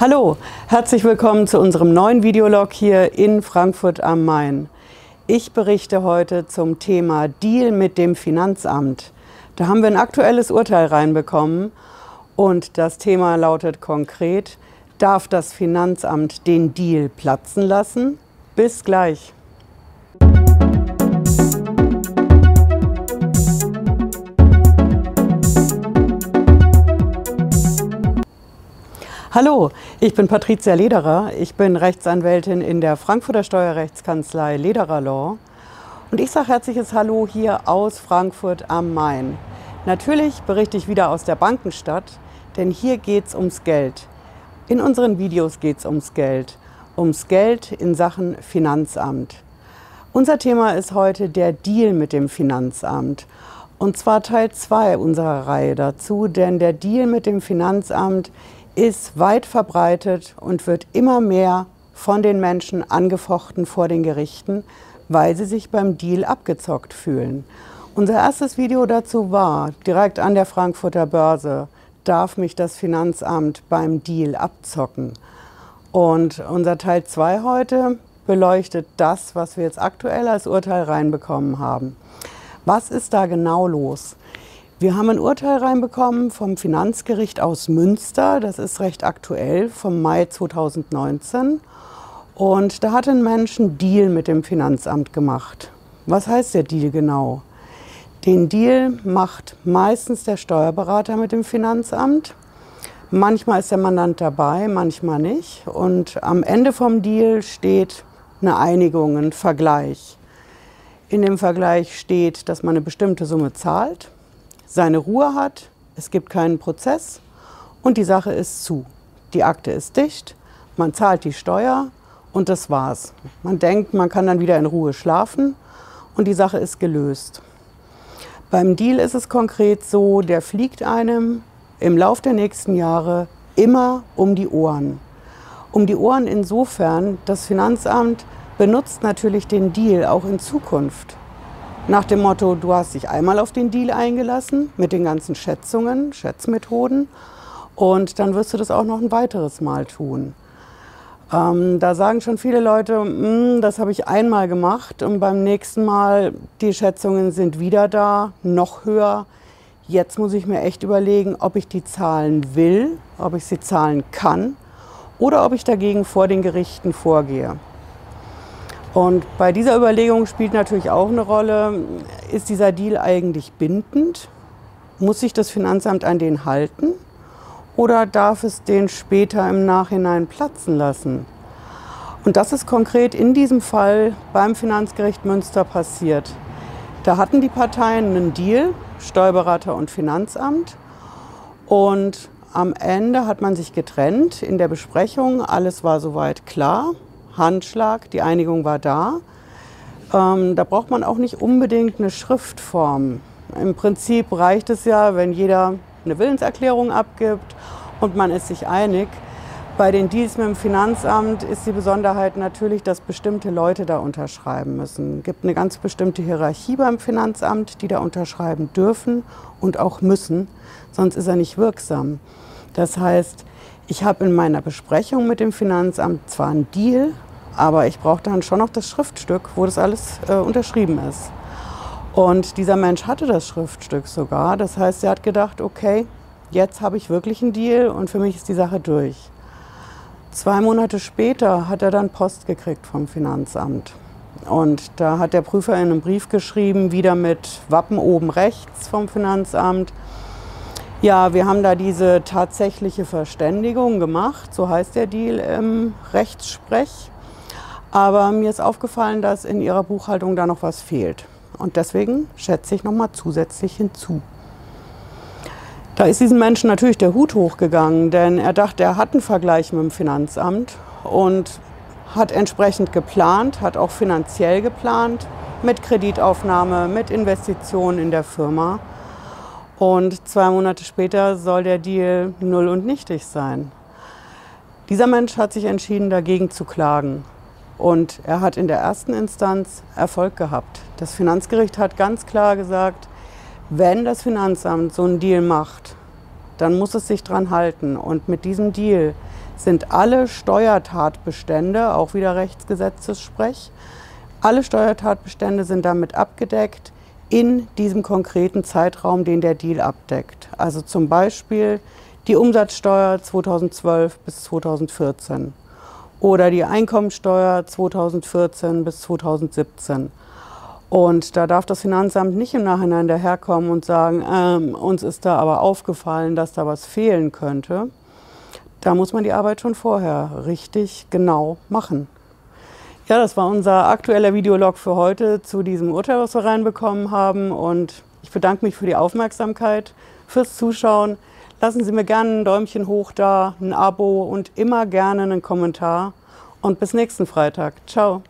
Hallo, herzlich willkommen zu unserem neuen Videolog hier in Frankfurt am Main. Ich berichte heute zum Thema Deal mit dem Finanzamt. Da haben wir ein aktuelles Urteil reinbekommen und das Thema lautet konkret, darf das Finanzamt den Deal platzen lassen? Bis gleich. Hallo, ich bin Patricia Lederer. Ich bin Rechtsanwältin in der Frankfurter Steuerrechtskanzlei Lederer Law. Und ich sage herzliches Hallo hier aus Frankfurt am Main. Natürlich berichte ich wieder aus der Bankenstadt, denn hier geht es ums Geld. In unseren Videos geht es ums Geld. Ums Geld in Sachen Finanzamt. Unser Thema ist heute der Deal mit dem Finanzamt. Und zwar Teil 2 unserer Reihe dazu, denn der Deal mit dem Finanzamt ist weit verbreitet und wird immer mehr von den Menschen angefochten vor den Gerichten, weil sie sich beim Deal abgezockt fühlen. Unser erstes Video dazu war direkt an der Frankfurter Börse. Darf mich das Finanzamt beim Deal abzocken? Und unser Teil 2 heute beleuchtet das, was wir jetzt aktuell als Urteil reinbekommen haben. Was ist da genau los? Wir haben ein Urteil reinbekommen vom Finanzgericht aus Münster, das ist recht aktuell, vom Mai 2019. Und da hat ein Mensch einen Deal mit dem Finanzamt gemacht. Was heißt der Deal genau? Den Deal macht meistens der Steuerberater mit dem Finanzamt. Manchmal ist der Mandant dabei, manchmal nicht. Und am Ende vom Deal steht eine Einigung, ein Vergleich. In dem Vergleich steht, dass man eine bestimmte Summe zahlt seine Ruhe hat, es gibt keinen Prozess und die Sache ist zu. Die Akte ist dicht, man zahlt die Steuer und das war's. Man denkt, man kann dann wieder in Ruhe schlafen und die Sache ist gelöst. Beim Deal ist es konkret so, der fliegt einem im Lauf der nächsten Jahre immer um die Ohren. Um die Ohren insofern, das Finanzamt benutzt natürlich den Deal auch in Zukunft. Nach dem Motto, du hast dich einmal auf den Deal eingelassen mit den ganzen Schätzungen, Schätzmethoden und dann wirst du das auch noch ein weiteres Mal tun. Ähm, da sagen schon viele Leute, hm, das habe ich einmal gemacht und beim nächsten Mal, die Schätzungen sind wieder da, noch höher. Jetzt muss ich mir echt überlegen, ob ich die zahlen will, ob ich sie zahlen kann oder ob ich dagegen vor den Gerichten vorgehe. Und bei dieser Überlegung spielt natürlich auch eine Rolle, ist dieser Deal eigentlich bindend? Muss sich das Finanzamt an den halten? Oder darf es den später im Nachhinein platzen lassen? Und das ist konkret in diesem Fall beim Finanzgericht Münster passiert. Da hatten die Parteien einen Deal, Steuerberater und Finanzamt. Und am Ende hat man sich getrennt in der Besprechung. Alles war soweit klar. Handschlag, die Einigung war da. Ähm, da braucht man auch nicht unbedingt eine Schriftform. Im Prinzip reicht es ja, wenn jeder eine Willenserklärung abgibt und man ist sich einig. Bei den Deals mit dem Finanzamt ist die Besonderheit natürlich, dass bestimmte Leute da unterschreiben müssen. Es gibt eine ganz bestimmte Hierarchie beim Finanzamt, die da unterschreiben dürfen und auch müssen, sonst ist er nicht wirksam. Das heißt, ich habe in meiner Besprechung mit dem Finanzamt zwar einen Deal, aber ich brauche dann schon noch das Schriftstück, wo das alles äh, unterschrieben ist. Und dieser Mensch hatte das Schriftstück sogar. Das heißt, er hat gedacht, okay, jetzt habe ich wirklich einen Deal und für mich ist die Sache durch. Zwei Monate später hat er dann Post gekriegt vom Finanzamt. Und da hat der Prüfer in einem Brief geschrieben, wieder mit Wappen oben rechts vom Finanzamt. Ja, wir haben da diese tatsächliche Verständigung gemacht, so heißt der Deal im Rechtssprech. Aber mir ist aufgefallen, dass in Ihrer Buchhaltung da noch was fehlt. Und deswegen schätze ich nochmal zusätzlich hinzu. Da ist diesem Menschen natürlich der Hut hochgegangen, denn er dachte, er hat einen Vergleich mit dem Finanzamt und hat entsprechend geplant, hat auch finanziell geplant, mit Kreditaufnahme, mit Investitionen in der Firma. Und zwei Monate später soll der Deal null und nichtig sein. Dieser Mensch hat sich entschieden, dagegen zu klagen. Und er hat in der ersten Instanz Erfolg gehabt. Das Finanzgericht hat ganz klar gesagt, wenn das Finanzamt so einen Deal macht, dann muss es sich dran halten. Und mit diesem Deal sind alle Steuertatbestände, auch wieder Rechtsgesetzessprech, alle Steuertatbestände sind damit abgedeckt in diesem konkreten Zeitraum, den der Deal abdeckt. Also zum Beispiel die Umsatzsteuer 2012 bis 2014 oder die Einkommensteuer 2014 bis 2017. Und da darf das Finanzamt nicht im Nachhinein daherkommen und sagen, ähm, uns ist da aber aufgefallen, dass da was fehlen könnte. Da muss man die Arbeit schon vorher richtig genau machen. Ja, das war unser aktueller Videolog für heute zu diesem Urteil, was wir reinbekommen haben. Und ich bedanke mich für die Aufmerksamkeit, fürs Zuschauen. Lassen Sie mir gerne ein Däumchen hoch da, ein Abo und immer gerne einen Kommentar. Und bis nächsten Freitag. Ciao.